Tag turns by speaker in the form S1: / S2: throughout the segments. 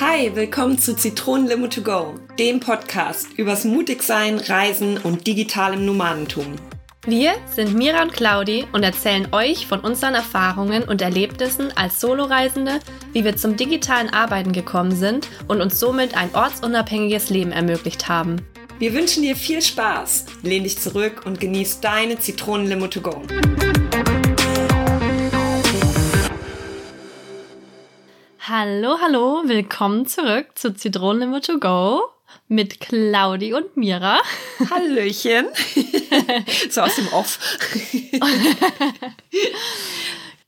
S1: Hi, willkommen zu Zitronenlimo to go, dem Podcast übers Mutigsein, Reisen und digitalem Nomadentum.
S2: Wir sind Mira und Claudi und erzählen euch von unseren Erfahrungen und Erlebnissen als Soloreisende, wie wir zum digitalen Arbeiten gekommen sind und uns somit ein ortsunabhängiges Leben ermöglicht haben.
S1: Wir wünschen dir viel Spaß, lehn dich zurück und genieß deine Zitronenlimo to go.
S2: Hallo, hallo, willkommen zurück zu Zitronenlimo to go mit Claudi und Mira.
S1: Hallöchen. so aus dem Off.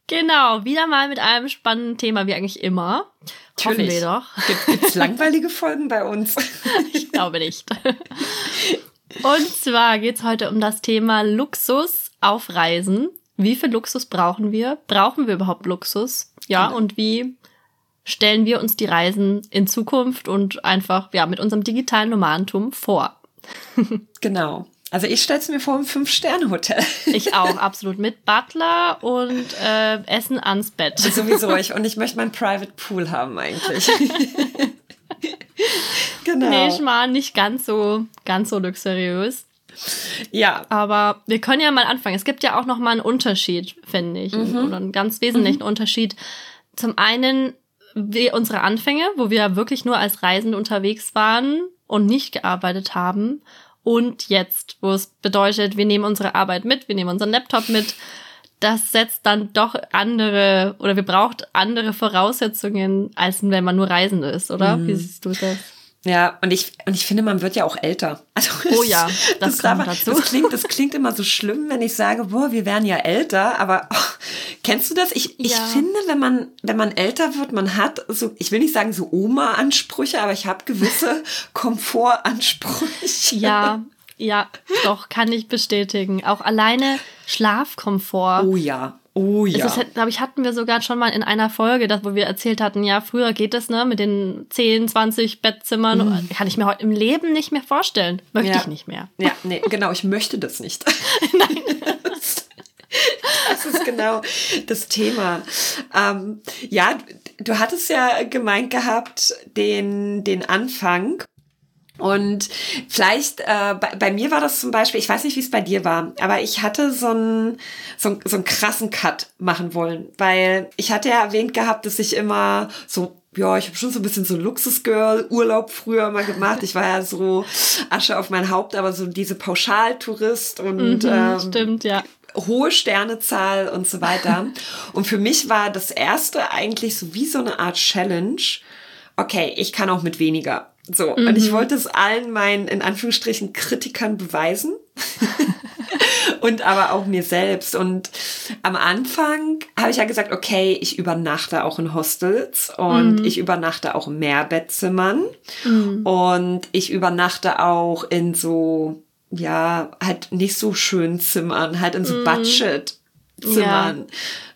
S2: genau, wieder mal mit einem spannenden Thema, wie eigentlich immer. Hoffen wir doch.
S1: Gibt es langweilige Folgen bei uns?
S2: ich glaube nicht. Und zwar geht es heute um das Thema Luxus auf Reisen. Wie viel Luxus brauchen wir? Brauchen wir überhaupt Luxus? Ja, genau. und wie stellen wir uns die Reisen in Zukunft und einfach ja mit unserem digitalen Nomadentum vor.
S1: genau. Also ich stelle es mir vor, ein Fünf-Sterne-Hotel.
S2: Ich auch, absolut. Mit Butler und äh, Essen ans Bett.
S1: Sowieso. Ich, und ich möchte meinen Private Pool haben eigentlich.
S2: genau. Nee, ich mal nicht ganz so, ganz so luxuriös.
S1: Ja.
S2: Aber wir können ja mal anfangen. Es gibt ja auch noch mal einen Unterschied, finde ich. Mhm. Oder einen ganz wesentlichen mhm. Unterschied. Zum einen wie unsere Anfänge, wo wir wirklich nur als Reisende unterwegs waren und nicht gearbeitet haben. Und jetzt, wo es bedeutet, wir nehmen unsere Arbeit mit, wir nehmen unseren Laptop mit. Das setzt dann doch andere oder wir braucht andere Voraussetzungen, als wenn man nur Reisende ist, oder? Mhm. Wie siehst du das?
S1: Ja, und ich, und ich finde, man wird ja auch älter.
S2: Also, oh ja, das, das
S1: aber. Das klingt, das klingt immer so schlimm, wenn ich sage, boah, wir werden ja älter, aber oh, kennst du das? Ich, ich ja. finde, wenn man, wenn man älter wird, man hat so, ich will nicht sagen so Oma-Ansprüche, aber ich habe gewisse Komfortansprüche.
S2: Ja, ja, doch, kann ich bestätigen. Auch alleine Schlafkomfort.
S1: Oh ja. Oh ja.
S2: Das glaube ich, hatten wir sogar schon mal in einer Folge, das, wo wir erzählt hatten, ja, früher geht es, ne, mit den 10, 20 Bettzimmern. Mhm. Kann ich mir heute im Leben nicht mehr vorstellen. Möchte ja. ich nicht mehr.
S1: Ja, nee, genau, ich möchte das nicht. Nein. Das ist genau das Thema. Ähm, ja, du hattest ja gemeint gehabt, den, den Anfang und vielleicht, äh, bei, bei, mir war das zum Beispiel, ich weiß nicht, wie es bei dir war, aber ich hatte so einen, so, so einen krassen Cut machen wollen, weil ich hatte ja erwähnt gehabt, dass ich immer so ja, ich habe schon so ein bisschen so Luxusgirl-Urlaub früher mal gemacht. Ich war ja so Asche auf mein Haupt, aber so diese Pauschaltourist und
S2: mhm, ähm, stimmt, ja.
S1: hohe Sternezahl und so weiter. und für mich war das erste eigentlich so wie so eine Art Challenge. Okay, ich kann auch mit weniger. So, mhm. und ich mhm. wollte es allen meinen, in Anführungsstrichen, Kritikern beweisen. und aber auch mir selbst. Und am Anfang habe ich ja gesagt, okay, ich übernachte auch in Hostels und mhm. ich übernachte auch in Mehrbettzimmern mhm. und ich übernachte auch in so, ja, halt nicht so schönen Zimmern, halt in so mhm. Budget-Zimmern. Ja.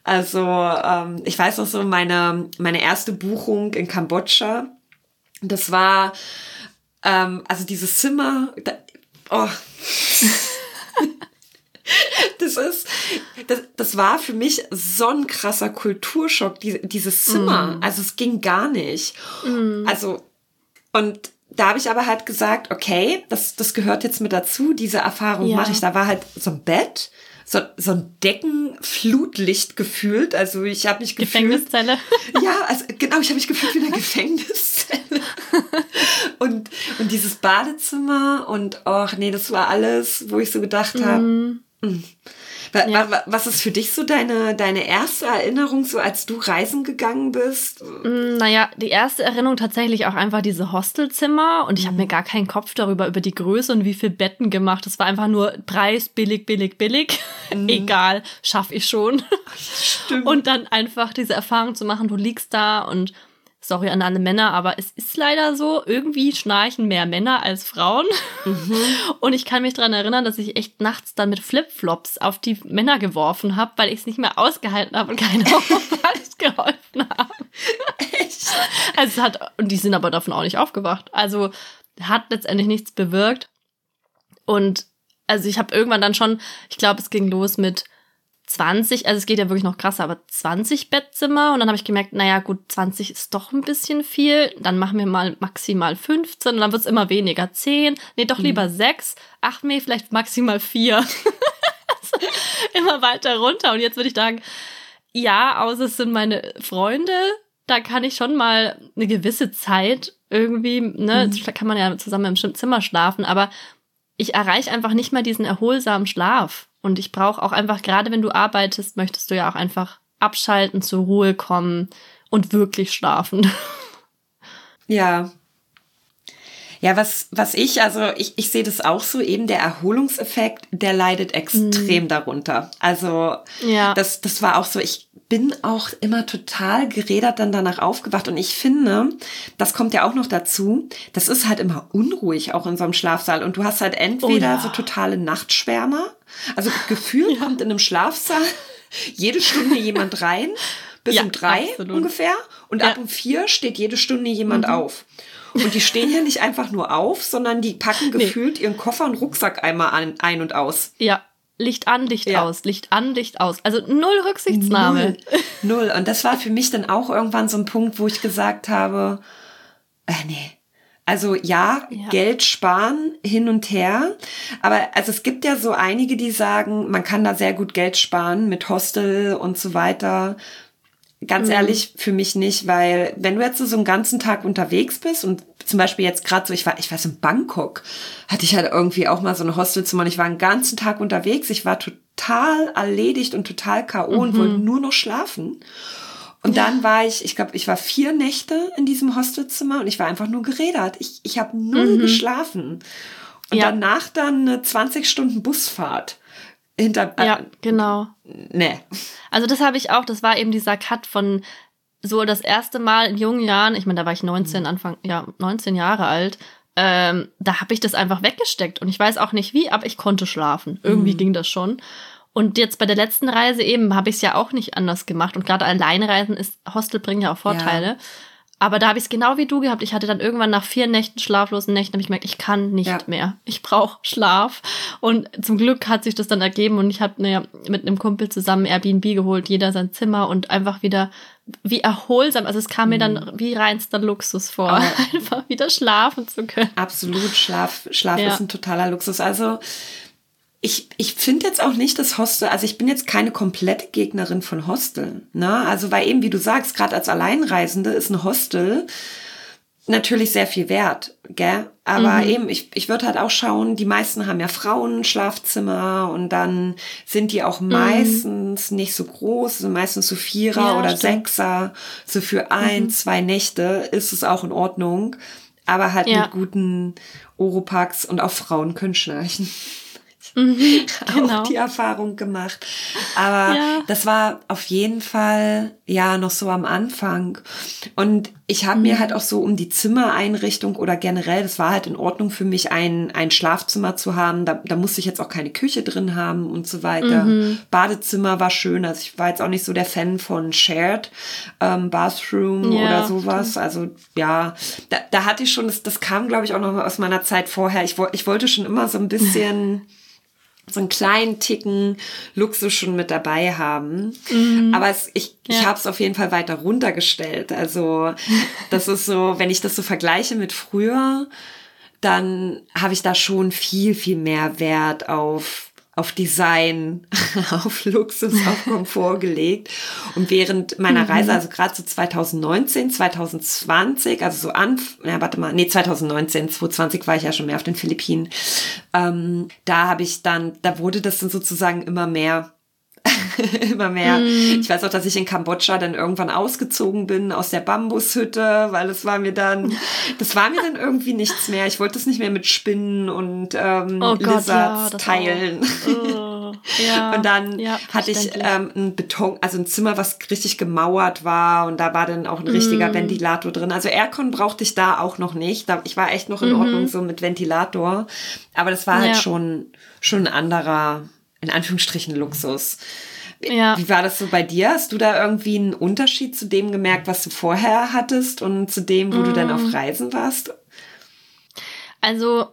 S1: Also, ähm, ich weiß noch so, meine, meine erste Buchung in Kambodscha, das war, ähm, also dieses Zimmer, da, oh. das ist, das, das war für mich so ein krasser Kulturschock, die, dieses Zimmer. Mm. Also es ging gar nicht. Mm. Also, und da habe ich aber halt gesagt, okay, das, das gehört jetzt mit dazu, diese Erfahrung ja. mache ich. Da war halt so ein Bett, so, so ein Deckenflutlicht gefühlt. Also ich habe mich gefühlt.
S2: Gefängniszelle.
S1: Ja, also genau, ich habe mich gefühlt wie eine Gefängniszelle. und, und dieses Badezimmer und ach nee, das war alles, wo ich so gedacht habe. Mm. Ja. Was ist für dich so deine, deine erste Erinnerung, so als du reisen gegangen bist?
S2: Mm, naja, die erste Erinnerung tatsächlich auch einfach diese Hostelzimmer und ich habe mir mhm. gar keinen Kopf darüber, über die Größe und wie viel Betten gemacht. Es war einfach nur Preis, billig, billig, billig. Mhm. Egal, schaffe ich schon.
S1: Stimmt.
S2: Und dann einfach diese Erfahrung zu machen, du liegst da und sorry an alle Männer, aber es ist leider so, irgendwie schnarchen mehr Männer als Frauen. Mhm. Und ich kann mich daran erinnern, dass ich echt nachts dann mit Flipflops auf die Männer geworfen habe, weil ich es nicht mehr ausgehalten habe und keine Aufwand geholfen habe. Echt? Also es hat, und die sind aber davon auch nicht aufgewacht. Also hat letztendlich nichts bewirkt. Und also ich habe irgendwann dann schon, ich glaube, es ging los mit 20, also es geht ja wirklich noch krasser, aber 20 Bettzimmer. Und dann habe ich gemerkt, naja, gut, 20 ist doch ein bisschen viel. Dann machen wir mal maximal 15 und dann wird's immer weniger. 10, nee, doch lieber mhm. 6. Ach nee, vielleicht maximal 4. also immer weiter runter. Und jetzt würde ich sagen, ja, außer es sind meine Freunde, da kann ich schon mal eine gewisse Zeit irgendwie, ne, mhm. kann man ja zusammen im Zimmer schlafen, aber ich erreiche einfach nicht mehr diesen erholsamen Schlaf. Und ich brauche auch einfach, gerade wenn du arbeitest, möchtest du ja auch einfach abschalten, zur Ruhe kommen und wirklich schlafen.
S1: Ja. Ja, was, was ich, also ich, ich sehe das auch so, eben der Erholungseffekt, der leidet extrem mhm. darunter. Also ja. das, das war auch so, ich bin auch immer total gerädert dann danach aufgewacht und ich finde, das kommt ja auch noch dazu, das ist halt immer unruhig auch in so einem Schlafsaal und du hast halt entweder oh ja. so totale Nachtschwärmer, also gefühlt ja. kommt in einem Schlafsaal jede Stunde jemand rein, bis ja, um drei absolut. ungefähr und ab um vier steht jede Stunde jemand mhm. auf. Und die stehen ja nicht einfach nur auf, sondern die packen gefühlt nee. ihren Koffer und Rucksack einmal ein und aus.
S2: Ja, Licht an, Licht ja. aus, Licht an, Licht aus. Also null Rücksichtsnahme.
S1: Null. null. Und das war für mich dann auch irgendwann so ein Punkt, wo ich gesagt habe, äh, nee. Also ja, ja, Geld sparen hin und her. Aber also es gibt ja so einige, die sagen, man kann da sehr gut Geld sparen mit Hostel und so weiter. Ganz mhm. ehrlich, für mich nicht, weil wenn du jetzt so einen ganzen Tag unterwegs bist und zum Beispiel jetzt gerade so, ich war, ich weiß, in Bangkok hatte ich halt irgendwie auch mal so ein Hostelzimmer und ich war einen ganzen Tag unterwegs, ich war total erledigt und total K.O. Mhm. und wollte nur noch schlafen. Und dann war ich, ich glaube, ich war vier Nächte in diesem Hostelzimmer und ich war einfach nur gerädert. Ich, ich habe null mhm. geschlafen. Und ja. danach dann eine 20 Stunden Busfahrt hinter.
S2: Äh, ja, genau.
S1: Nee.
S2: Also das habe ich auch, das war eben dieser Cut von so das erste Mal in jungen Jahren, ich meine, da war ich 19, mhm. Anfang, ja, 19 Jahre alt, ähm, da habe ich das einfach weggesteckt und ich weiß auch nicht wie, aber ich konnte schlafen. Irgendwie mhm. ging das schon. Und jetzt bei der letzten Reise eben habe ich es ja auch nicht anders gemacht. Und gerade Alleinreisen ist, Hostel bringen ja auch Vorteile. Ja. Aber da habe ich es genau wie du gehabt. Ich hatte dann irgendwann nach vier Nächten, schlaflosen Nächten, habe ich gemerkt, ich kann nicht ja. mehr. Ich brauche Schlaf. Und zum Glück hat sich das dann ergeben und ich habe naja, mit einem Kumpel zusammen Airbnb geholt, jeder sein Zimmer und einfach wieder wie erholsam. Also es kam mir dann mhm. wie reinster Luxus vor, oh. einfach wieder schlafen zu können.
S1: Absolut, Schlaf, Schlaf ja. ist ein totaler Luxus. Also ich, ich finde jetzt auch nicht das Hostel, also ich bin jetzt keine komplette Gegnerin von Hosteln. Ne? Also weil eben, wie du sagst, gerade als Alleinreisende ist ein Hostel natürlich sehr viel wert, gell? Aber mhm. eben, ich, ich würde halt auch schauen, die meisten haben ja Frauen Schlafzimmer und dann sind die auch mhm. meistens nicht so groß, sind meistens so Vierer ja, oder stimmt. Sechser. So für ein, mhm. zwei Nächte ist es auch in Ordnung. Aber halt ja. mit guten Oropax und auch Frauen können schnarchen. Mhm, genau. auch die Erfahrung gemacht. Aber ja. das war auf jeden Fall ja noch so am Anfang. Und ich habe mhm. mir halt auch so um die Zimmereinrichtung oder generell, das war halt in Ordnung für mich, ein, ein Schlafzimmer zu haben. Da, da musste ich jetzt auch keine Küche drin haben und so weiter. Mhm. Badezimmer war schön. Also ich war jetzt auch nicht so der Fan von Shared ähm, Bathroom ja, oder sowas. Stimmt. Also ja, da, da hatte ich schon, das, das kam, glaube ich, auch noch aus meiner Zeit vorher. Ich, ich wollte schon immer so ein bisschen so einen kleinen Ticken Luxus schon mit dabei haben. Mhm. Aber es, ich, ja. ich habe es auf jeden Fall weiter runtergestellt. Also das ist so, wenn ich das so vergleiche mit früher, dann habe ich da schon viel, viel mehr Wert auf auf Design, auf Luxus, auf Komfort gelegt. Und während meiner Reise, mhm. also gerade so 2019, 2020, also so an, ja, warte mal, nee, 2019, 2020 war ich ja schon mehr auf den Philippinen. Ähm, da habe ich dann, da wurde das dann sozusagen immer mehr immer mehr. Mm. Ich weiß auch, dass ich in Kambodscha dann irgendwann ausgezogen bin aus der Bambushütte, weil es war mir dann, das war mir dann irgendwie nichts mehr. Ich wollte es nicht mehr mit Spinnen und ähm, oh Gott, Lizards ja, teilen. Oh, ja, und dann ja, hatte ich ähm, ein Beton, also ein Zimmer, was richtig gemauert war und da war dann auch ein richtiger mm. Ventilator drin. Also Aircon brauchte ich da auch noch nicht. Ich war echt noch in mhm. Ordnung so mit Ventilator. Aber das war halt schon, schon ein anderer in Anführungsstrichen Luxus. Ja. Wie war das so bei dir? Hast du da irgendwie einen Unterschied zu dem gemerkt, was du vorher hattest und zu dem, wo mm. du dann auf mm. Reisen warst?
S2: Also,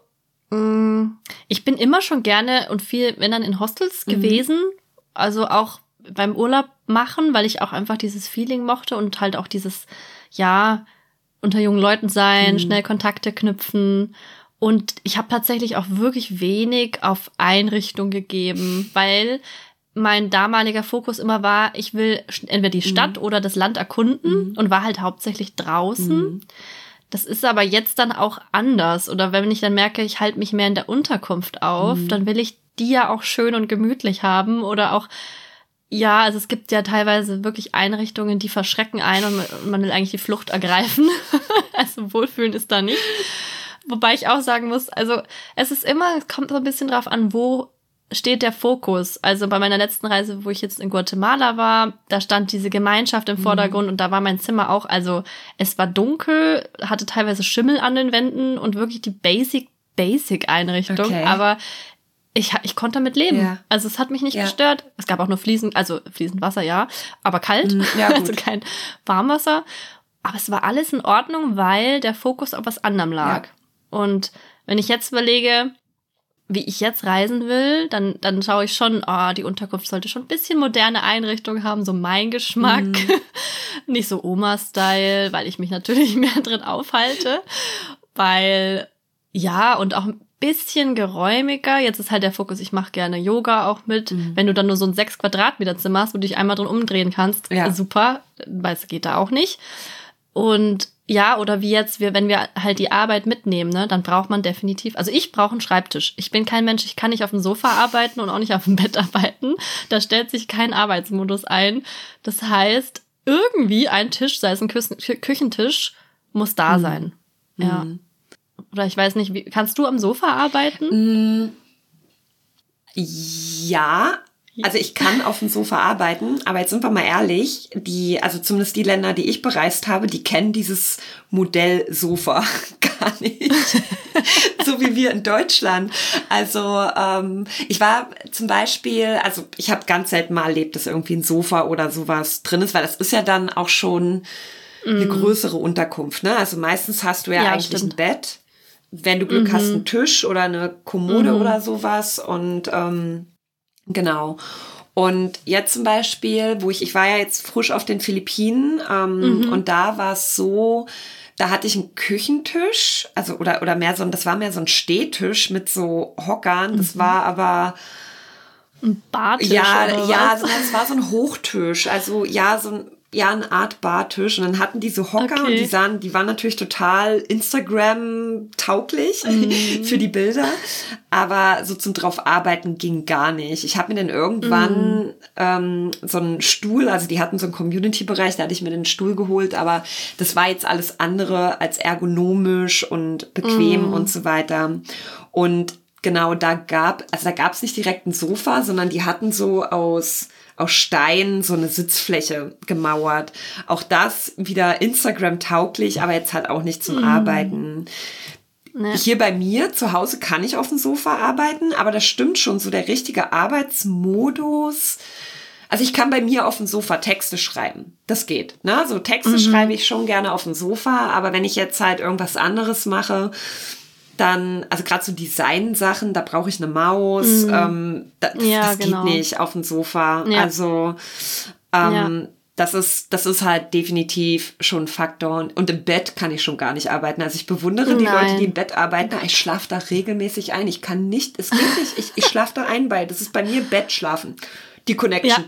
S2: mm, ich bin immer schon gerne und viel, wenn dann in Hostels mm. gewesen Also auch beim Urlaub machen, weil ich auch einfach dieses Feeling mochte und halt auch dieses, ja, unter jungen Leuten sein, mhm. schnell Kontakte knüpfen. Und ich habe tatsächlich auch wirklich wenig auf Einrichtung gegeben, weil mein damaliger Fokus immer war, ich will entweder die Stadt mhm. oder das Land erkunden mhm. und war halt hauptsächlich draußen. Mhm. Das ist aber jetzt dann auch anders. Oder wenn ich dann merke, ich halte mich mehr in der Unterkunft auf, mhm. dann will ich die ja auch schön und gemütlich haben oder auch ja, also es gibt ja teilweise wirklich Einrichtungen, die verschrecken ein und man will eigentlich die Flucht ergreifen. also Wohlfühlen ist da nicht. Wobei ich auch sagen muss, also es ist immer, es kommt so ein bisschen drauf an, wo steht der Fokus. Also bei meiner letzten Reise, wo ich jetzt in Guatemala war, da stand diese Gemeinschaft im mhm. Vordergrund mhm. und da war mein Zimmer auch, also es war dunkel, hatte teilweise Schimmel an den Wänden und wirklich die Basic, Basic Einrichtung. Okay. Aber ich, ich konnte damit leben. Ja. Also es hat mich nicht ja. gestört. Es gab auch nur Fliesen, also fließend Wasser, ja, aber kalt. Mhm. Ja, also kein Warmwasser. Aber es war alles in Ordnung, weil der Fokus auf was anderem lag. Und wenn ich jetzt überlege, wie ich jetzt reisen will, dann, dann schaue ich schon, oh, die Unterkunft sollte schon ein bisschen moderne Einrichtung haben, so mein Geschmack. Mhm. Nicht so Oma-Style, weil ich mich natürlich mehr drin aufhalte. Weil, ja, und auch ein bisschen geräumiger. Jetzt ist halt der Fokus, ich mache gerne Yoga auch mit. Mhm. Wenn du dann nur so ein sechs Quadratmeter Zimmer hast, wo du dich einmal drin umdrehen kannst, ja. super, weil es geht da auch nicht. Und ja, oder wie jetzt, wir, wenn wir halt die Arbeit mitnehmen, ne, dann braucht man definitiv, also ich brauche einen Schreibtisch. Ich bin kein Mensch, ich kann nicht auf dem Sofa arbeiten und auch nicht auf dem Bett arbeiten. Da stellt sich kein Arbeitsmodus ein. Das heißt, irgendwie ein Tisch, sei es ein Kü Küchentisch, muss da mhm. sein. Ja. Mhm. Oder ich weiß nicht, wie, kannst du am Sofa arbeiten?
S1: Mhm. Ja, also ich kann auf dem Sofa arbeiten, aber jetzt sind wir mal ehrlich, die, also zumindest die Länder, die ich bereist habe, die kennen dieses Modell Sofa gar nicht. so wie wir in Deutschland. Also ähm, ich war zum Beispiel, also ich habe ganz selten mal erlebt, dass irgendwie ein Sofa oder sowas drin ist, weil das ist ja dann auch schon eine mm. größere Unterkunft. Ne? Also meistens hast du ja, ja eigentlich stimmt. ein Bett. Wenn du Glück mhm. hast, einen Tisch oder eine Kommode mhm. oder sowas. Und ähm, Genau. Und jetzt zum Beispiel, wo ich, ich war ja jetzt frisch auf den Philippinen ähm, mhm. und da war es so, da hatte ich einen Küchentisch, also oder oder mehr so ein, das war mehr so ein Stehtisch mit so Hockern. Das mhm. war aber
S2: ein Bartisch.
S1: Ja, ja, also, das war so ein Hochtisch. Also ja, so ein ja, eine Art Bartisch und dann hatten die so Hocker okay. und die sahen, die waren natürlich total Instagram-tauglich mm. für die Bilder, aber so zum drauf arbeiten ging gar nicht. Ich habe mir dann irgendwann mm. ähm, so einen Stuhl, also die hatten so einen Community-Bereich, da hatte ich mir den Stuhl geholt, aber das war jetzt alles andere als ergonomisch und bequem mm. und so weiter. Und genau da gab, also da gab es nicht direkt ein Sofa, sondern die hatten so aus aus Stein so eine Sitzfläche gemauert. Auch das wieder Instagram tauglich, aber jetzt halt auch nicht zum mm. Arbeiten. Nee. Hier bei mir zu Hause kann ich auf dem Sofa arbeiten, aber das stimmt schon, so der richtige Arbeitsmodus. Also ich kann bei mir auf dem Sofa Texte schreiben. Das geht. Ne? So Texte mhm. schreibe ich schon gerne auf dem Sofa, aber wenn ich jetzt halt irgendwas anderes mache, dann, also gerade so Design-Sachen, da brauche ich eine Maus. Mhm. Ähm, da, das, ja, das genau. geht nicht auf dem Sofa. Ja. Also ähm, ja. das ist, das ist halt definitiv schon ein Faktor. Und im Bett kann ich schon gar nicht arbeiten. Also ich bewundere die Nein. Leute, die im Bett arbeiten. Ich schlafe da regelmäßig ein. Ich kann nicht, es geht nicht. Ich, ich schlafe da ein bei. Das ist bei mir Bett schlafen. Die Connection.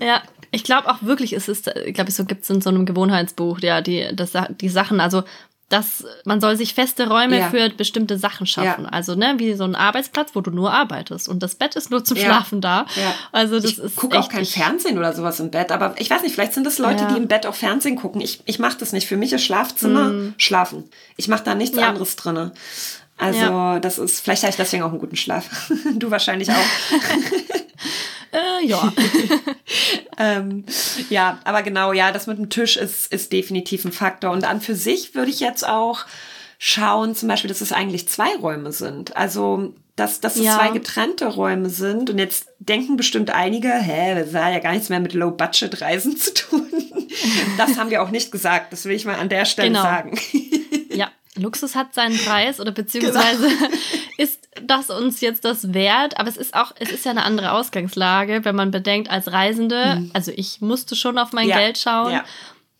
S2: Ja. ja. Ich glaube auch wirklich, es ist, glaube ich, so gibt es in so einem Gewohnheitsbuch, ja, die, das, die Sachen, also dass man soll sich feste Räume ja. für bestimmte Sachen schaffen. Ja. Also, ne, wie so ein Arbeitsplatz, wo du nur arbeitest. Und das Bett ist nur zum ja. Schlafen da. Also, das
S1: ich
S2: ist.
S1: gucke auch kein Fernsehen oder sowas im Bett. Aber ich weiß nicht, vielleicht sind das Leute, die im Bett auch Fernsehen gucken. Ich, ich mache das nicht. Für mich ist Schlafzimmer mm. schlafen. Ich mache da nichts anderes drinne. Also, das ist, vielleicht habe ich deswegen auch einen guten Schlaf. du wahrscheinlich auch.
S2: Äh, ja.
S1: ähm, ja, aber genau, ja, das mit dem Tisch ist, ist definitiv ein Faktor. Und an für sich würde ich jetzt auch schauen, zum Beispiel, dass es eigentlich zwei Räume sind. Also, dass, dass es ja. zwei getrennte Räume sind. Und jetzt denken bestimmt einige, hä, das hat ja gar nichts mehr mit Low-Budget-Reisen zu tun. Das haben wir auch nicht gesagt. Das will ich mal an der Stelle genau. sagen.
S2: Ja, Luxus hat seinen Preis oder beziehungsweise genau. ist das uns jetzt das wert, aber es ist auch, es ist ja eine andere Ausgangslage, wenn man bedenkt, als Reisende, mhm. also ich musste schon auf mein ja. Geld schauen. Ja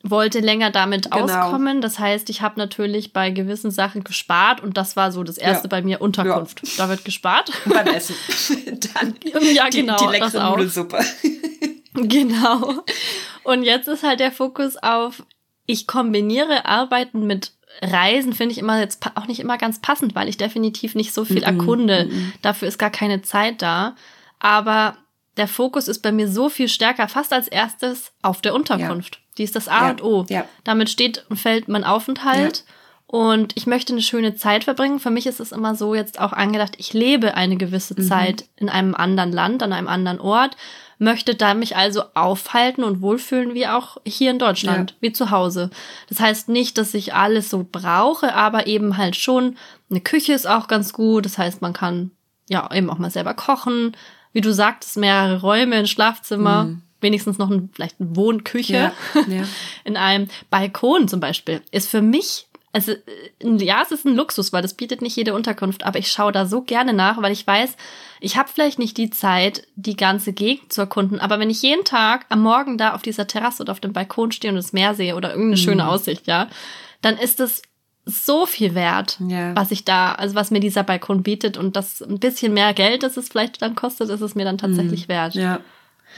S2: wollte länger damit genau. auskommen. Das heißt, ich habe natürlich bei gewissen Sachen gespart und das war so das erste ja. bei mir Unterkunft. Ja. Da wird gespart. Und beim Essen. Dann ja, genau, die, die leckere Nudelsuppe. genau. Und jetzt ist halt der Fokus auf, ich kombiniere Arbeiten mit Reisen, finde ich immer jetzt auch nicht immer ganz passend, weil ich definitiv nicht so viel erkunde. Dafür ist gar keine Zeit da. Aber der Fokus ist bei mir so viel stärker, fast als erstes auf der Unterkunft. Ja. Die ist das A ja. und O. Ja. Damit steht und fällt mein Aufenthalt. Und ich möchte eine schöne Zeit verbringen. Für mich ist es immer so jetzt auch angedacht, ich lebe eine gewisse mhm. Zeit in einem anderen Land, an einem anderen Ort, möchte da mich also aufhalten und wohlfühlen wie auch hier in Deutschland, ja. wie zu Hause. Das heißt nicht, dass ich alles so brauche, aber eben halt schon, eine Küche ist auch ganz gut. Das heißt, man kann ja eben auch mal selber kochen. Wie du sagtest, mehrere Räume, ein Schlafzimmer. Mhm wenigstens noch ein, vielleicht eine Wohnküche ja, ja. in einem Balkon zum Beispiel, ist für mich, also ja, es ist ein Luxus, weil das bietet nicht jede Unterkunft, aber ich schaue da so gerne nach, weil ich weiß, ich habe vielleicht nicht die Zeit, die ganze Gegend zu erkunden, aber wenn ich jeden Tag am Morgen da auf dieser Terrasse oder auf dem Balkon stehe und das Meer sehe oder irgendeine mhm. schöne Aussicht, ja, dann ist es so viel wert, ja. was ich da, also was mir dieser Balkon bietet und das ein bisschen mehr Geld, das es vielleicht dann kostet, ist es mir dann tatsächlich mhm. wert.
S1: Ja.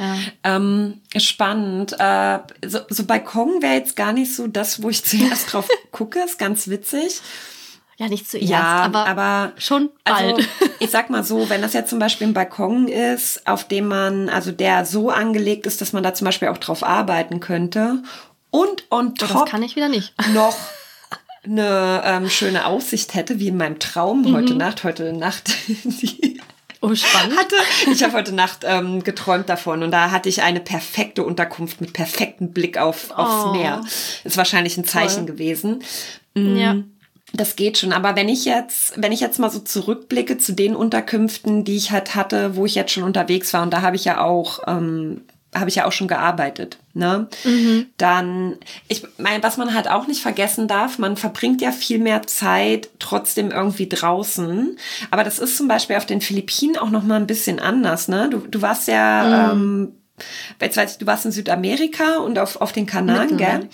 S1: Ja. Ähm, spannend. Äh, so, so Balkon wäre jetzt gar nicht so das, wo ich zuerst drauf gucke. Ist ganz witzig.
S2: Ja, nicht zuerst, ja, aber, aber schon bald.
S1: Also, ich sag mal so, wenn das jetzt zum Beispiel ein Balkon ist, auf dem man, also der so angelegt ist, dass man da zum Beispiel auch drauf arbeiten könnte und on top
S2: das kann ich wieder nicht.
S1: noch eine ähm, schöne Aussicht hätte, wie in meinem Traum mhm. heute Nacht, heute Nacht die
S2: Oh, spannend.
S1: Hatte, ich habe heute Nacht ähm, geträumt davon und da hatte ich eine perfekte Unterkunft mit perfektem Blick auf, aufs oh. Meer. Ist wahrscheinlich ein Zeichen Toll. gewesen. Mhm. Ja. Das geht schon, aber wenn ich jetzt, wenn ich jetzt mal so zurückblicke zu den Unterkünften, die ich halt hatte, wo ich jetzt schon unterwegs war, und da habe ich ja auch ähm, habe ich ja auch schon gearbeitet, ne? Mhm. Dann, ich meine, was man halt auch nicht vergessen darf, man verbringt ja viel mehr Zeit trotzdem irgendwie draußen. Aber das ist zum Beispiel auf den Philippinen auch noch mal ein bisschen anders, ne? Du, du warst ja, mhm. ähm, jetzt weiß ich, du warst in Südamerika und auf, auf den Kanaren, gell?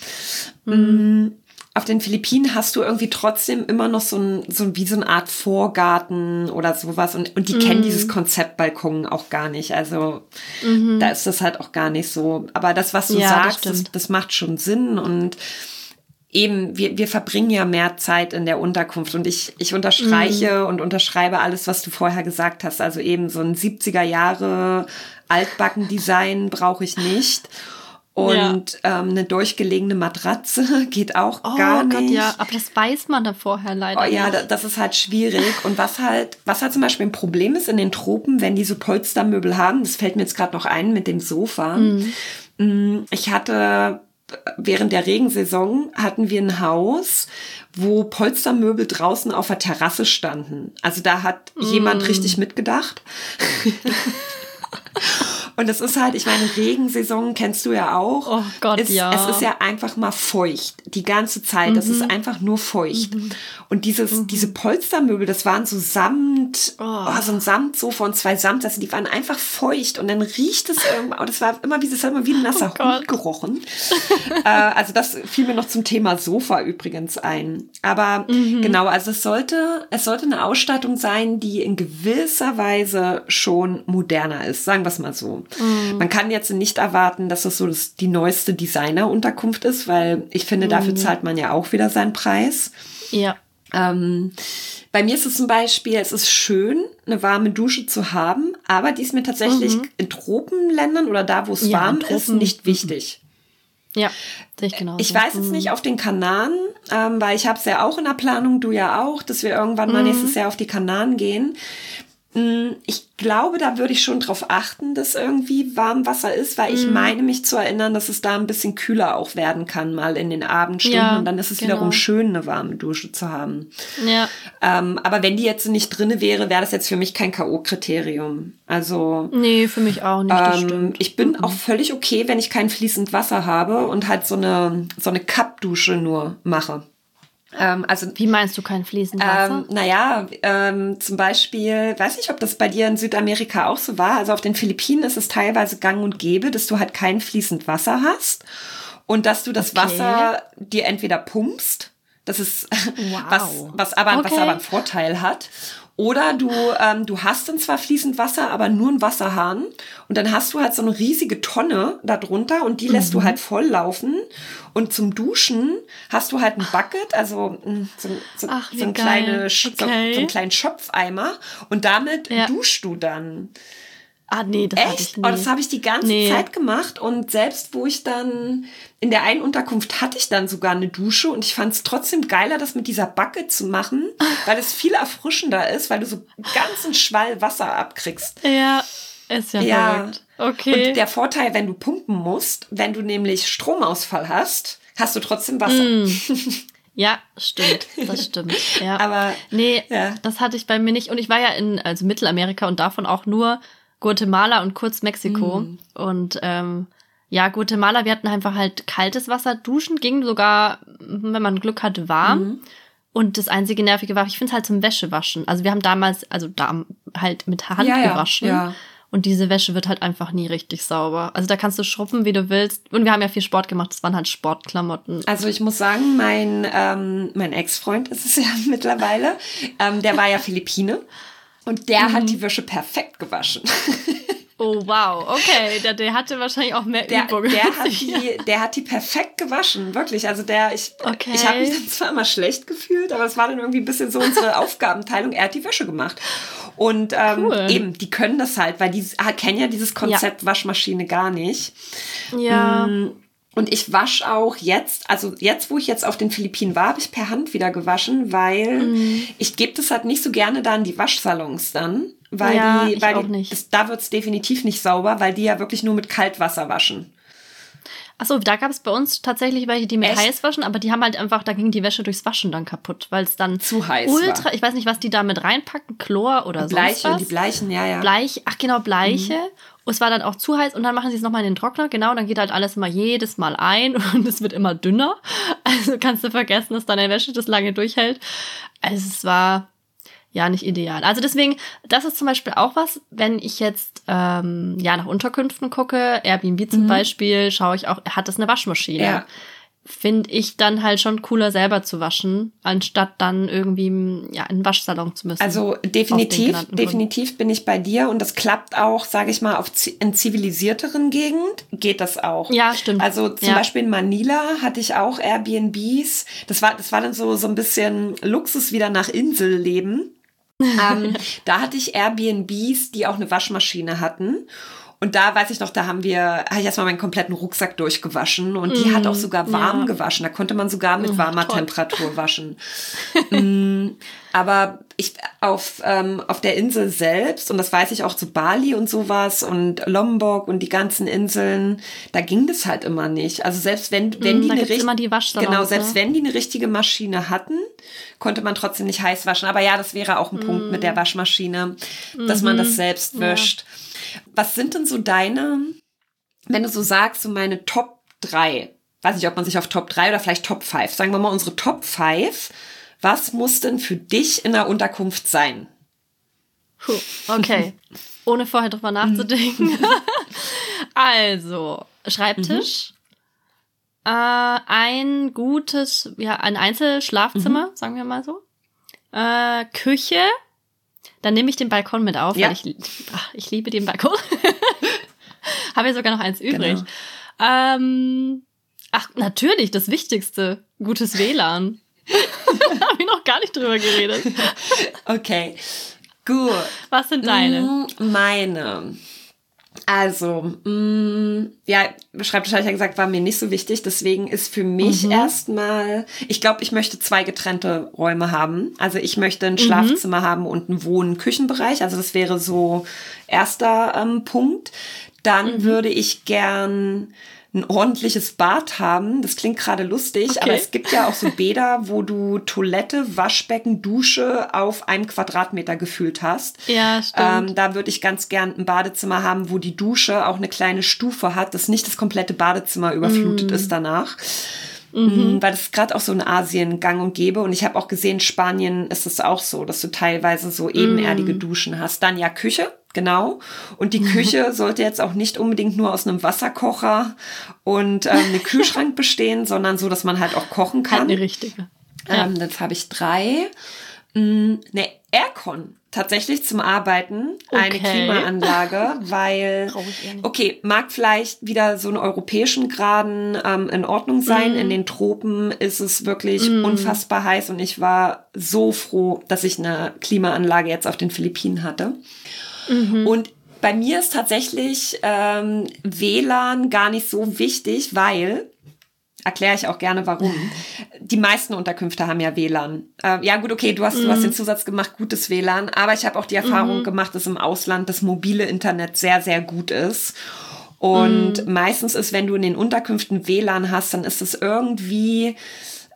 S1: Mhm. Auf den Philippinen hast du irgendwie trotzdem immer noch so ein, so wie so eine Art Vorgarten oder sowas und, und die mm. kennen dieses Konzept Balkon auch gar nicht. Also mm da ist das halt auch gar nicht so. Aber das, was du ja, sagst, das, das, das, macht schon Sinn und eben, wir, wir verbringen ja mehr Zeit in der Unterkunft und ich, ich unterstreiche mm. und unterschreibe alles, was du vorher gesagt hast. Also eben so ein 70er Jahre Altbacken-Design brauche ich nicht. Und ja. ähm, eine durchgelegene Matratze geht auch oh, gar Gott, nicht. Ja,
S2: aber das weiß man da vorher leider.
S1: Oh, ja, nicht. das ist halt schwierig. Und was halt, was halt zum Beispiel ein Problem ist in den Tropen, wenn die so Polstermöbel haben, das fällt mir jetzt gerade noch ein mit dem Sofa. Mhm. Mm, ich hatte während der Regensaison hatten wir ein Haus, wo Polstermöbel draußen auf der Terrasse standen. Also da hat mm. jemand richtig mitgedacht. Und es ist halt, ich meine, Regensaison kennst du ja auch.
S2: Oh Gott,
S1: es,
S2: ja.
S1: Es ist ja einfach mal feucht. Die ganze Zeit. Mhm. Das ist mhm. einfach nur feucht. Mhm. Und dieses, mhm. diese Polstermöbel, das waren so Samt, oh. Oh, so ein Samtsofa und zwei Samtsessel, die waren einfach feucht. Und dann riecht es irgendwie, das war immer wie, das hat immer wie ein nasser oh Hund gerochen. äh, also das fiel mir noch zum Thema Sofa übrigens ein. Aber mhm. genau, also es sollte, es sollte eine Ausstattung sein, die in gewisser Weise schon moderner ist. Sagen wir es mal so. Mhm. Man kann jetzt nicht erwarten, dass das so die neueste Designer-Unterkunft ist, weil ich finde, dafür mhm. zahlt man ja auch wieder seinen Preis.
S2: Ja.
S1: Ähm, bei mir ist es zum Beispiel, es ist schön, eine warme Dusche zu haben, aber die ist mir tatsächlich mhm. in Tropenländern oder da, wo es ja, warm ist, nicht wichtig.
S2: Ja, sehe ich genau.
S1: Ich weiß jetzt nicht auf den Kanaren, ähm, weil ich habe es ja auch in der Planung, du ja auch, dass wir irgendwann mal mhm. nächstes Jahr auf die Kanaren gehen. Mm, ich glaube, da würde ich schon drauf achten, dass irgendwie Warmwasser ist, weil ich mm. meine mich zu erinnern, dass es da ein bisschen kühler auch werden kann, mal in den Abendstunden. Ja, und dann ist es genau. wiederum schön, eine warme Dusche zu haben.
S2: Ja.
S1: Ähm, aber wenn die jetzt nicht drinne wäre, wäre das jetzt für mich kein K.O.-Kriterium. Also.
S2: Nee, für mich auch nicht.
S1: Ähm, ich bin mhm. auch völlig okay, wenn ich kein fließend Wasser habe und halt so eine, so eine Cup-Dusche nur mache. Ähm, also
S2: Wie meinst du kein fließend Wasser?
S1: ähm, naja, ähm, zum Beispiel, weiß nicht, ob das bei dir in Südamerika auch so war. Also auf den Philippinen ist es teilweise gang und gäbe, dass du halt kein fließend Wasser hast und dass du das
S2: Okay.
S1: Wasser dir entweder pumpst, das ist
S2: Wow.
S1: was, was aber, was
S2: Okay.
S1: aber einen Vorteil hat. Oder du, ähm, du hast dann zwar fließend Wasser, aber nur einen Wasserhahn. Und dann hast du halt so eine riesige Tonne da drunter und die
S2: Mhm.
S1: lässt du halt voll laufen. Und zum Duschen hast du halt ein Bucket, also mm, so, so,
S2: Ach,
S1: so, ein kleine, Sch- so, so
S2: Okay.
S1: einen kleinen Schöpfeimer. Und damit
S2: Ja.
S1: duschst du dann.
S2: Ah, nee, das hatte ich
S1: Echt?
S2: nie.
S1: Oh, das habe ich die ganze
S2: Nee.
S1: Zeit gemacht und selbst wo ich dann in der einen Unterkunft hatte ich dann sogar eine Dusche und ich fand es trotzdem geiler, das mit dieser Bucket zu machen, weil es viel erfrischender ist, weil du so einen ganzen Schwall Wasser abkriegst.
S2: ja, ist ja,
S1: Ja.
S2: verrückt. Okay.
S1: Und der Vorteil, wenn du pumpen musst, wenn du nämlich Stromausfall hast, hast du trotzdem Wasser.
S2: Mm. Ja, stimmt. Das stimmt. Ja.
S1: Aber
S2: nee,
S1: ja.
S2: das hatte ich bei mir nicht. Und ich war ja in also Mittelamerika und davon auch nur Guatemala und kurz Mexiko.
S1: Mhm.
S2: Und ähm, ja, Guatemala, wir hatten einfach halt kaltes Wasser. Duschen ging sogar, wenn man Glück hatte, warm.
S1: Mhm.
S2: Und das einzige Nervige war, ich finde es halt zum Wäschewaschen. Also wir haben damals, also da halt mit Hand
S1: Ja, ja,
S2: gewaschen.
S1: ja.
S2: Und diese Wäsche wird halt einfach nie richtig sauber. Also da kannst du schruppen, wie du willst. Und wir haben ja viel Sport gemacht. Das waren halt Sportklamotten.
S1: Also ich muss sagen, mein, ähm, mein Ex-Freund ist es ja mittlerweile, ähm, der war ja Philippine und der
S2: Mhm.
S1: hat die Wäsche perfekt gewaschen.
S2: Oh, wow. Okay, der, der hatte wahrscheinlich auch mehr
S1: Der,
S2: Übung.
S1: der, hat die, der hat die perfekt gewaschen, wirklich. Also der, ich,
S2: Okay.
S1: ich habe mich dann zwar immer schlecht gefühlt, aber es war dann irgendwie ein bisschen so unsere Aufgabenteilung. Er hat die Wäsche gemacht. Und ähm,
S2: Cool.
S1: eben, die können das halt, weil die ah, kennen ja dieses Konzept Waschmaschine gar nicht.
S2: Ja.
S1: Und ich wasche auch jetzt, also jetzt, wo ich jetzt auf den Philippinen war, habe ich per Hand wieder gewaschen, weil
S2: Mhm.
S1: ich gebe das halt nicht so gerne da in die Waschsalons dann. Weil
S2: Ja,
S1: die, weil
S2: auch
S1: die,
S2: nicht.
S1: Das, da wird's definitiv nicht sauber, weil die ja wirklich nur mit Kaltwasser waschen.
S2: Achso, da gab es bei uns tatsächlich welche, die mit
S1: Echt?
S2: heiß waschen, aber die haben halt einfach, da ging die Wäsche durchs Waschen dann kaputt, weil es dann
S1: Zu heiß
S2: ultra,
S1: war.
S2: ich weiß nicht, was die da mit reinpacken, Chlor oder
S1: Bleiche,
S2: sonst was.
S1: die Bleichen, ja, ja.
S2: Bleich, ach genau, Bleiche. Und es war dann auch zu heiß und dann machen sie es nochmal in den Trockner, genau, dann geht halt alles immer jedes Mal ein und es wird immer dünner. Also kannst du vergessen, dass deine Wäsche das lange durchhält. Also es war ja nicht ideal. Also deswegen, das ist zum Beispiel auch was, wenn ich jetzt ähm, ja nach Unterkünften gucke, Airbnb zum Beispiel, schaue ich auch, hat das eine Waschmaschine?
S1: Ja.
S2: Finde ich dann halt schon cooler selber zu waschen, anstatt dann irgendwie ja in den Waschsalon zu müssen.
S1: Also definitiv, definitiv bin ich bei dir und das klappt auch, sage ich mal, auf in zivilisierteren Gegend geht das auch.
S2: Ja, stimmt.
S1: Also zum
S2: Ja.
S1: Beispiel in Manila hatte ich auch Airbnbs. Das war, das war dann so so ein bisschen Luxus wieder nach Inselleben. Ähm, da hatte ich Airbnbs, die auch eine Waschmaschine hatten. Und da weiß ich noch, da haben wir, habe ich erstmal meinen kompletten Rucksack durchgewaschen und die hat auch sogar warm
S2: ja.
S1: gewaschen. Da konnte man sogar mit warmer
S2: toll.
S1: Temperatur waschen. Mm, Aber ich auf, ähm, auf der Insel selbst, und das weiß ich auch zu Bali und sowas und Lombok und die ganzen Inseln, da ging das halt immer nicht. Also selbst wenn, wenn
S2: Mm,
S1: die eine
S2: immer die
S1: Genau, selbst
S2: ne?
S1: wenn die eine richtige Maschine hatten, konnte man trotzdem nicht heiß waschen. Aber ja, das wäre auch ein Punkt mit der
S2: Mm.
S1: Waschmaschine, dass man
S2: Mhm.
S1: das selbst wäscht. Was sind denn so deine, wenn du so sagst, so meine Top 3? Weiß nicht, ob man sich auf Top 3 oder vielleicht Top 5. Sagen wir mal unsere Top 5. Was muss denn für dich in der Unterkunft sein?
S2: Puh, okay. Ohne vorher drüber nachzudenken. also, Schreibtisch. Äh, ein gutes, ja, ein Einzelschlafzimmer, sagen wir mal so. Äh, Küche. Dann nehme ich den Balkon mit auf,
S1: Ja.
S2: weil ich, ach, ich liebe den Balkon. Habe ja sogar noch eins übrig.
S1: Genau.
S2: Ähm, ach, natürlich, das Wichtigste. Gutes WLAN. Noch gar nicht drüber geredet.
S1: Okay, gut.
S2: Was sind deine?
S1: Mm, Meine. Also, mm, ja, Schreibtisch habe ich ja gesagt, war mir nicht so wichtig. Deswegen ist für mich
S2: Mhm.
S1: erstmal, ich glaube, ich möchte zwei getrennte Räume haben. Also ich möchte
S2: Mhm.
S1: ein Schlafzimmer haben und einen Wohn-Küchenbereich. Also das wäre so erster ähm, Punkt. Dann
S2: Mhm.
S1: würde ich gern ein ordentliches Bad haben. Das klingt gerade lustig,
S2: Okay.
S1: aber es gibt ja auch so Bäder, wo du Toilette, Waschbecken, Dusche auf einem Quadratmeter gefühlt hast.
S2: Ja, stimmt.
S1: Ähm, da würde ich ganz gern ein Badezimmer haben, wo die Dusche auch eine kleine Stufe hat, dass nicht das komplette Badezimmer überflutet
S2: Mm.
S1: ist danach. Mhm. Weil das gerade auch so in Asien gang und gäbe. Und ich habe auch gesehen, Spanien ist es auch so, dass du teilweise so ebenerdige mhm. Duschen hast. Dann ja Küche, genau. Und die Küche sollte jetzt auch nicht unbedingt nur aus einem Wasserkocher und ähm, einem Kühlschrank bestehen, sondern so, dass man halt auch kochen kann. Halt
S2: eine richtige.
S1: Ja. Ähm, jetzt habe ich drei. Mm, ne, Aircon tatsächlich zum Arbeiten okay. eine Klimaanlage, weil okay mag vielleicht wieder so einen europäischen Graden ähm, in Ordnung sein. Mm. In den Tropen ist es wirklich mm. unfassbar heiß und ich war so froh, dass ich eine Klimaanlage jetzt auf den Philippinen hatte. Mhm. Und bei mir ist tatsächlich ähm, WLAN gar nicht so wichtig, weil erkläre ich auch gerne warum. Die meisten Unterkünfte haben ja WLAN. Äh, ja gut, okay, du hast, mm. du hast den mhm. Zusatz gemacht, gutes WLAN, aber ich habe auch die Erfahrung mm. gemacht, dass im Ausland das mobile Internet sehr, sehr gut ist. Und mm. meistens ist, wenn du in den Unterkünften WLAN hast, dann ist es irgendwie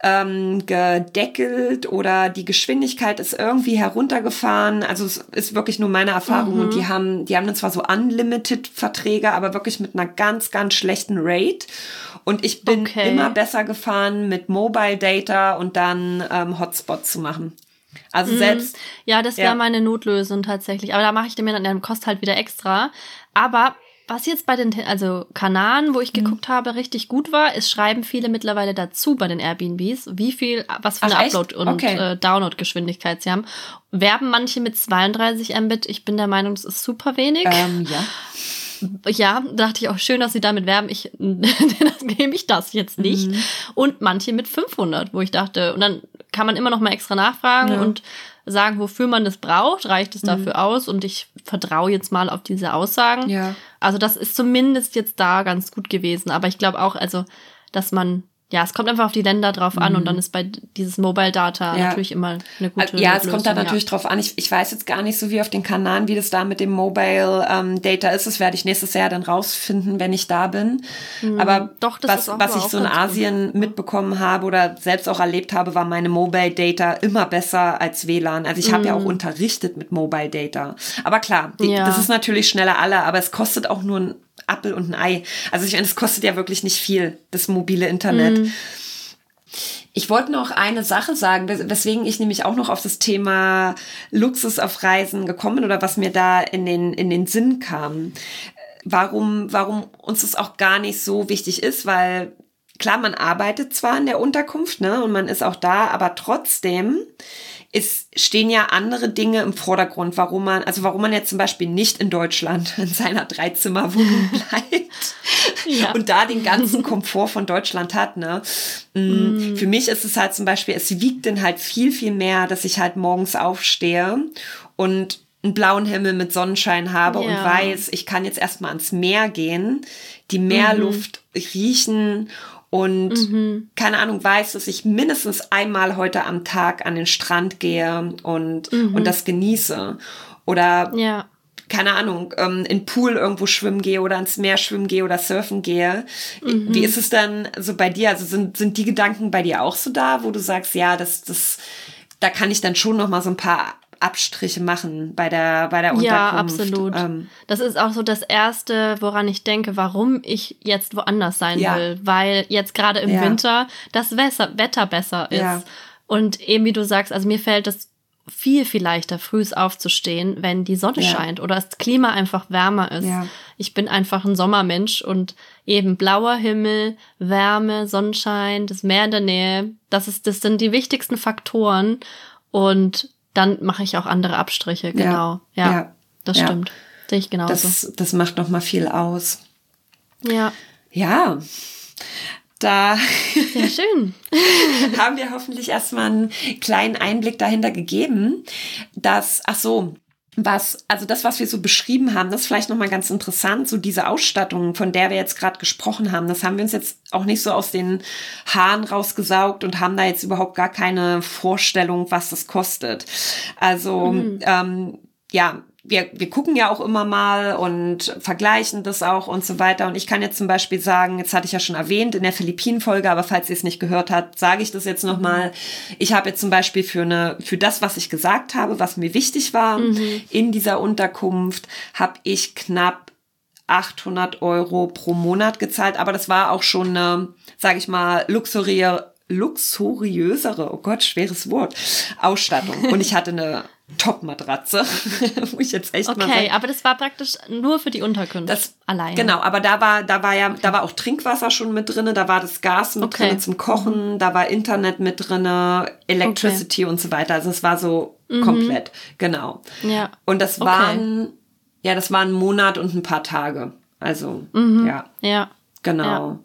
S1: ähm, gedeckelt oder die Geschwindigkeit ist irgendwie heruntergefahren. Also es ist wirklich nur meine Erfahrung. Mhm. Und die haben, die haben dann zwar so Unlimited-Verträge, aber wirklich mit einer ganz, ganz schlechten Rate. Und ich bin okay. immer besser gefahren mit Mobile Data und dann ähm, Hotspot zu machen. Also mhm. selbst.
S2: Ja, das wäre ja. meine Notlösung tatsächlich. Aber da mache ich mir dann, dann kostet halt wieder extra. Aber was jetzt bei den also Kanaren, wo ich mhm. geguckt habe, richtig gut war, ist schreiben viele mittlerweile dazu bei den Airbnbs, wie viel, was für eine Ach, Upload- und okay. äh, Download-Geschwindigkeit sie haben. Werben manche mit 32 Mbit. Ich bin der Meinung, das ist super wenig.
S1: Ähm, ja.
S2: Ja, dachte ich auch schön, dass sie damit werben. Ich nehme ich das jetzt nicht. Mhm. Und manche mit 500, wo ich dachte, und dann kann man immer noch mal extra nachfragen ja. und sagen, wofür man das braucht. Reicht es dafür mhm. aus? Und ich vertraue jetzt mal auf diese Aussagen.
S1: Ja.
S2: Also das ist zumindest jetzt da ganz gut gewesen. Aber ich glaube auch, also, dass man ja, es kommt einfach auf die Länder drauf an mhm. und dann ist bei dieses Mobile Data ja. natürlich immer eine gute
S1: Ja, es Lösung, kommt da natürlich ja. drauf an. Ich, ich weiß jetzt gar nicht so wie auf den Kanaren, wie das da mit dem Mobile ähm, Data ist. Das werde ich nächstes Jahr dann rausfinden, wenn ich da bin. Mhm. Aber Doch, was, was ich so in Asien gut. mitbekommen habe oder selbst auch erlebt habe, war meine Mobile Data immer besser als WLAN. Also ich mhm. habe ja auch mhm. unterrichtet mit Mobile Data. Aber klar, die, ja. das ist natürlich schneller alle, aber es kostet auch nur ein Apfel und ein Ei. Also ich meine, es kostet ja wirklich nicht viel, das mobile Internet. Mhm. Ich wollte noch eine Sache sagen, weswegen ich nämlich auch noch auf das Thema Luxus auf Reisen gekommen oder was mir da in den, in den Sinn kam. Warum, warum uns das auch gar nicht so wichtig ist, weil klar, man arbeitet zwar in der Unterkunft, ne, und man ist auch da, aber trotzdem es stehen ja andere Dinge im Vordergrund, warum man, also warum man jetzt zum Beispiel nicht in Deutschland in seiner Dreizimmerwohnung bleibt ja. und da den ganzen Komfort von Deutschland hat, ne? Mm. Für mich ist es halt zum Beispiel, es wiegt dann halt viel, viel mehr, dass ich halt morgens aufstehe und einen blauen Himmel mit Sonnenschein habe ja. und weiß, ich kann jetzt erstmal ans Meer gehen, die Meerluft mhm. riechen und mhm. keine Ahnung, weiß, dass ich mindestens einmal heute am Tag an den Strand gehe und, mhm. und das genieße. Oder
S2: ja.
S1: keine Ahnung, ähm, in Pool irgendwo schwimmen gehe oder ins Meer schwimmen gehe oder surfen gehe. Mhm. Wie ist es dann so bei dir? Also sind, sind die Gedanken bei dir auch so da, wo du sagst, ja, das, das, da kann ich dann schon noch mal so ein paar Abstriche machen bei der, bei der Unterkunft. Ja,
S2: absolut. Ähm, das ist auch so das Erste, woran ich denke, warum ich jetzt woanders sein ja. will. Weil jetzt gerade im ja. Winter das Wetter besser ist. Ja. Und eben wie du sagst, also mir fällt es viel, viel leichter, früh aufzustehen, wenn die Sonne scheint oder das Klima einfach wärmer ist. Ich bin einfach ein Sommermensch und eben blauer Himmel, Wärme, Sonnenschein, das Meer in der Nähe, das ist, das sind die wichtigsten Faktoren. Und dann mache ich auch andere Abstriche, genau. Ja, ja, das ja. stimmt. Sehe ich genauso.
S1: Das, das macht noch mal viel aus.
S2: Ja.
S1: Ja. Da
S2: Sehr schön.
S1: haben wir hoffentlich erstmal einen kleinen Einblick dahinter gegeben, dass, ach so, was, also das, was wir so beschrieben haben, das ist vielleicht nochmal ganz interessant, so diese Ausstattung, von der wir jetzt gerade gesprochen haben, das haben wir uns jetzt auch nicht so aus den Haaren rausgesaugt und haben da jetzt überhaupt gar keine Vorstellung, was das kostet. Also, mhm. ähm, ja, wir, wir gucken ja auch immer mal und vergleichen das auch und so weiter. Und ich kann jetzt zum Beispiel sagen, jetzt hatte ich ja schon erwähnt in der Philippinen-Folge, aber falls ihr es nicht gehört habt, sage ich das jetzt nochmal. Ich habe jetzt zum Beispiel für eine, für das, was ich gesagt habe, was mir wichtig war mhm. in dieser Unterkunft, habe ich knapp 800 Euro pro Monat gezahlt, aber das war auch schon eine, sage ich mal, luxuriöse luxuriösere, oh Gott, schweres Wort, Ausstattung. Und ich hatte eine Top-Matratze, wo ich jetzt echt
S2: okay,
S1: mal
S2: Okay, aber das war praktisch nur für die Unterkunft das, alleine.
S1: Genau, aber da war, da war ja, okay. da war auch Trinkwasser schon mit drinne, da war das Gas mit okay. drinne zum Kochen, da war Internet mit drinne, Electricity okay. und so weiter. Also es war so mhm. komplett, genau. Ja. Und das waren, ja, das war ein Monat und ein paar Tage. Also, mhm. ja.
S2: Ja.
S1: Genau. Ja.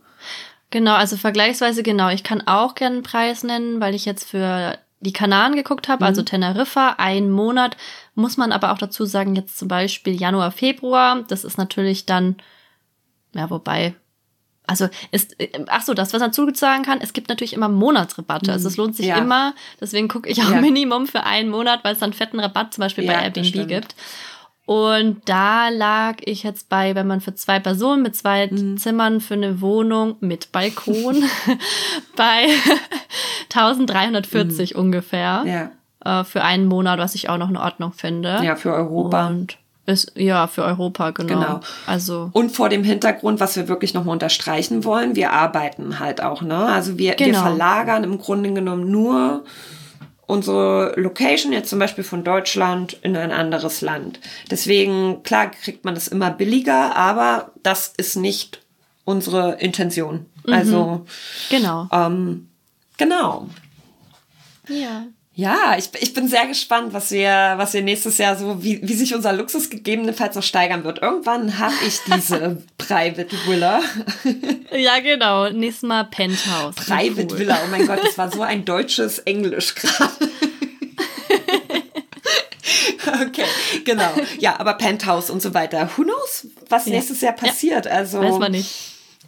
S2: Genau, also vergleichsweise genau. Ich kann auch gerne einen Preis nennen, weil ich jetzt für die Kanaren geguckt habe, also mhm. also Teneriffa, ein Monat. Muss man aber auch dazu sagen, jetzt zum Beispiel Januar, Februar, das ist natürlich dann, ja, wobei, also ist, ach so, das, was man dazu sagen kann, es gibt natürlich immer Monatsrabatte. Mhm. Also es lohnt sich ja. immer. Deswegen gucke ich auch ja. Minimum für einen Monat, weil es dann fetten Rabatt zum Beispiel ja, bei Airbnb gibt. Und da lag ich jetzt bei, wenn man für zwei Personen mit zwei mhm. Zimmern für eine Wohnung mit Balkon bei 1340 mhm. ungefähr. Ja. Äh, für einen Monat, was ich auch noch in Ordnung finde.
S1: Ja, für Europa.
S2: Und ist, ja, für Europa, genau. genau. Also.
S1: Und vor dem Hintergrund, was wir wirklich nochmal unterstreichen wollen, wir arbeiten halt auch, ne? Also wir, genau. wir verlagern im Grunde genommen nur unsere Location jetzt zum Beispiel von Deutschland in ein anderes Land. Deswegen, klar, kriegt man das immer billiger, aber das ist nicht unsere Intention. Mhm. Also,
S2: genau.
S1: Ähm, genau.
S2: Ja.
S1: Ja, ich, ich bin sehr gespannt, was wir, was wir nächstes Jahr so, wie, wie sich unser Luxus gegebenenfalls noch steigern wird. Irgendwann habe ich diese Private Villa.
S2: Ja, genau. Nächstes Mal Penthouse.
S1: Private cool. Villa. Oh mein Gott, das war so ein deutsches Englisch gerade. okay, genau. Ja, aber Penthouse und so weiter. Who knows, was ja. nächstes Jahr passiert? Ja. Also.
S2: Weiß man nicht.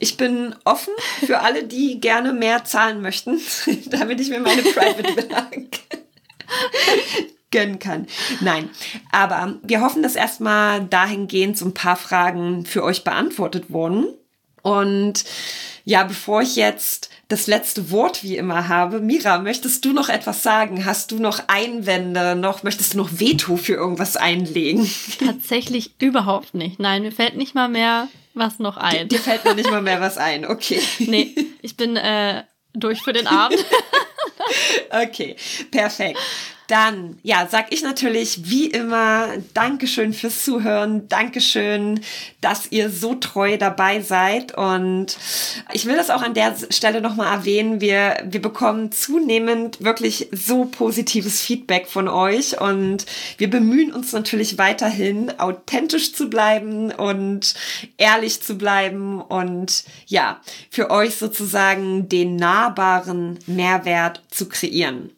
S1: Ich bin offen für alle, die gerne mehr zahlen möchten, damit ich mir meine Private Villa gönnen kann. Nein, aber wir hoffen, dass erstmal dahingehend so ein paar Fragen für euch beantwortet wurden. Und ja, bevor ich jetzt das letzte Wort wie immer habe, Mira, möchtest du noch etwas sagen? Hast du noch Einwände? Noch möchtest du noch Veto für irgendwas einlegen?
S2: Tatsächlich überhaupt nicht. Nein, mir fällt nicht mal mehr was noch ein.
S1: Dir, dir fällt noch nicht mal mehr was ein, okay.
S2: Nee, ich bin äh, durch für den Abend.
S1: okay, perfekt. Dann, ja, sag ich natürlich wie immer Dankeschön fürs Zuhören. Dankeschön, dass ihr so treu dabei seid. Und ich will das auch an der Stelle nochmal erwähnen. Wir, wir bekommen zunehmend wirklich so positives Feedback von euch. Und wir bemühen uns natürlich weiterhin, authentisch zu bleiben und ehrlich zu bleiben und ja, für euch sozusagen den nahbaren Mehrwert zu kreieren.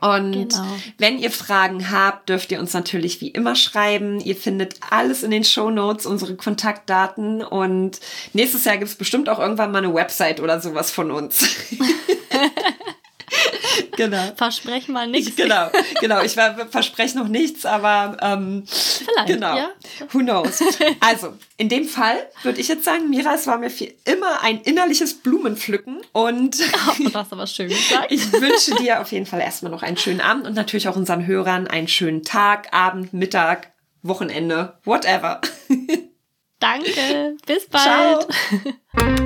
S1: Und genau. wenn ihr Fragen habt, dürft ihr uns natürlich wie immer schreiben. Ihr findet alles in den Show Notes, unsere Kontaktdaten. Und nächstes Jahr gibt es bestimmt auch irgendwann mal eine Website oder sowas von uns.
S2: genau. Versprechen mal nichts.
S1: Genau, genau. Ich verspreche noch nichts, aber ähm,
S2: Vielleicht,
S1: genau.
S2: Ja.
S1: Who knows? Also, in dem Fall würde ich jetzt sagen, Mira, es war mir für immer ein innerliches Blumenpflücken und
S2: oh, das hast aber schön gesagt.
S1: ich wünsche dir auf jeden Fall erstmal noch einen schönen Abend und natürlich auch unseren Hörern einen schönen Tag, Abend, Mittag, Wochenende, whatever.
S2: Danke, bis bald.
S1: Ciao.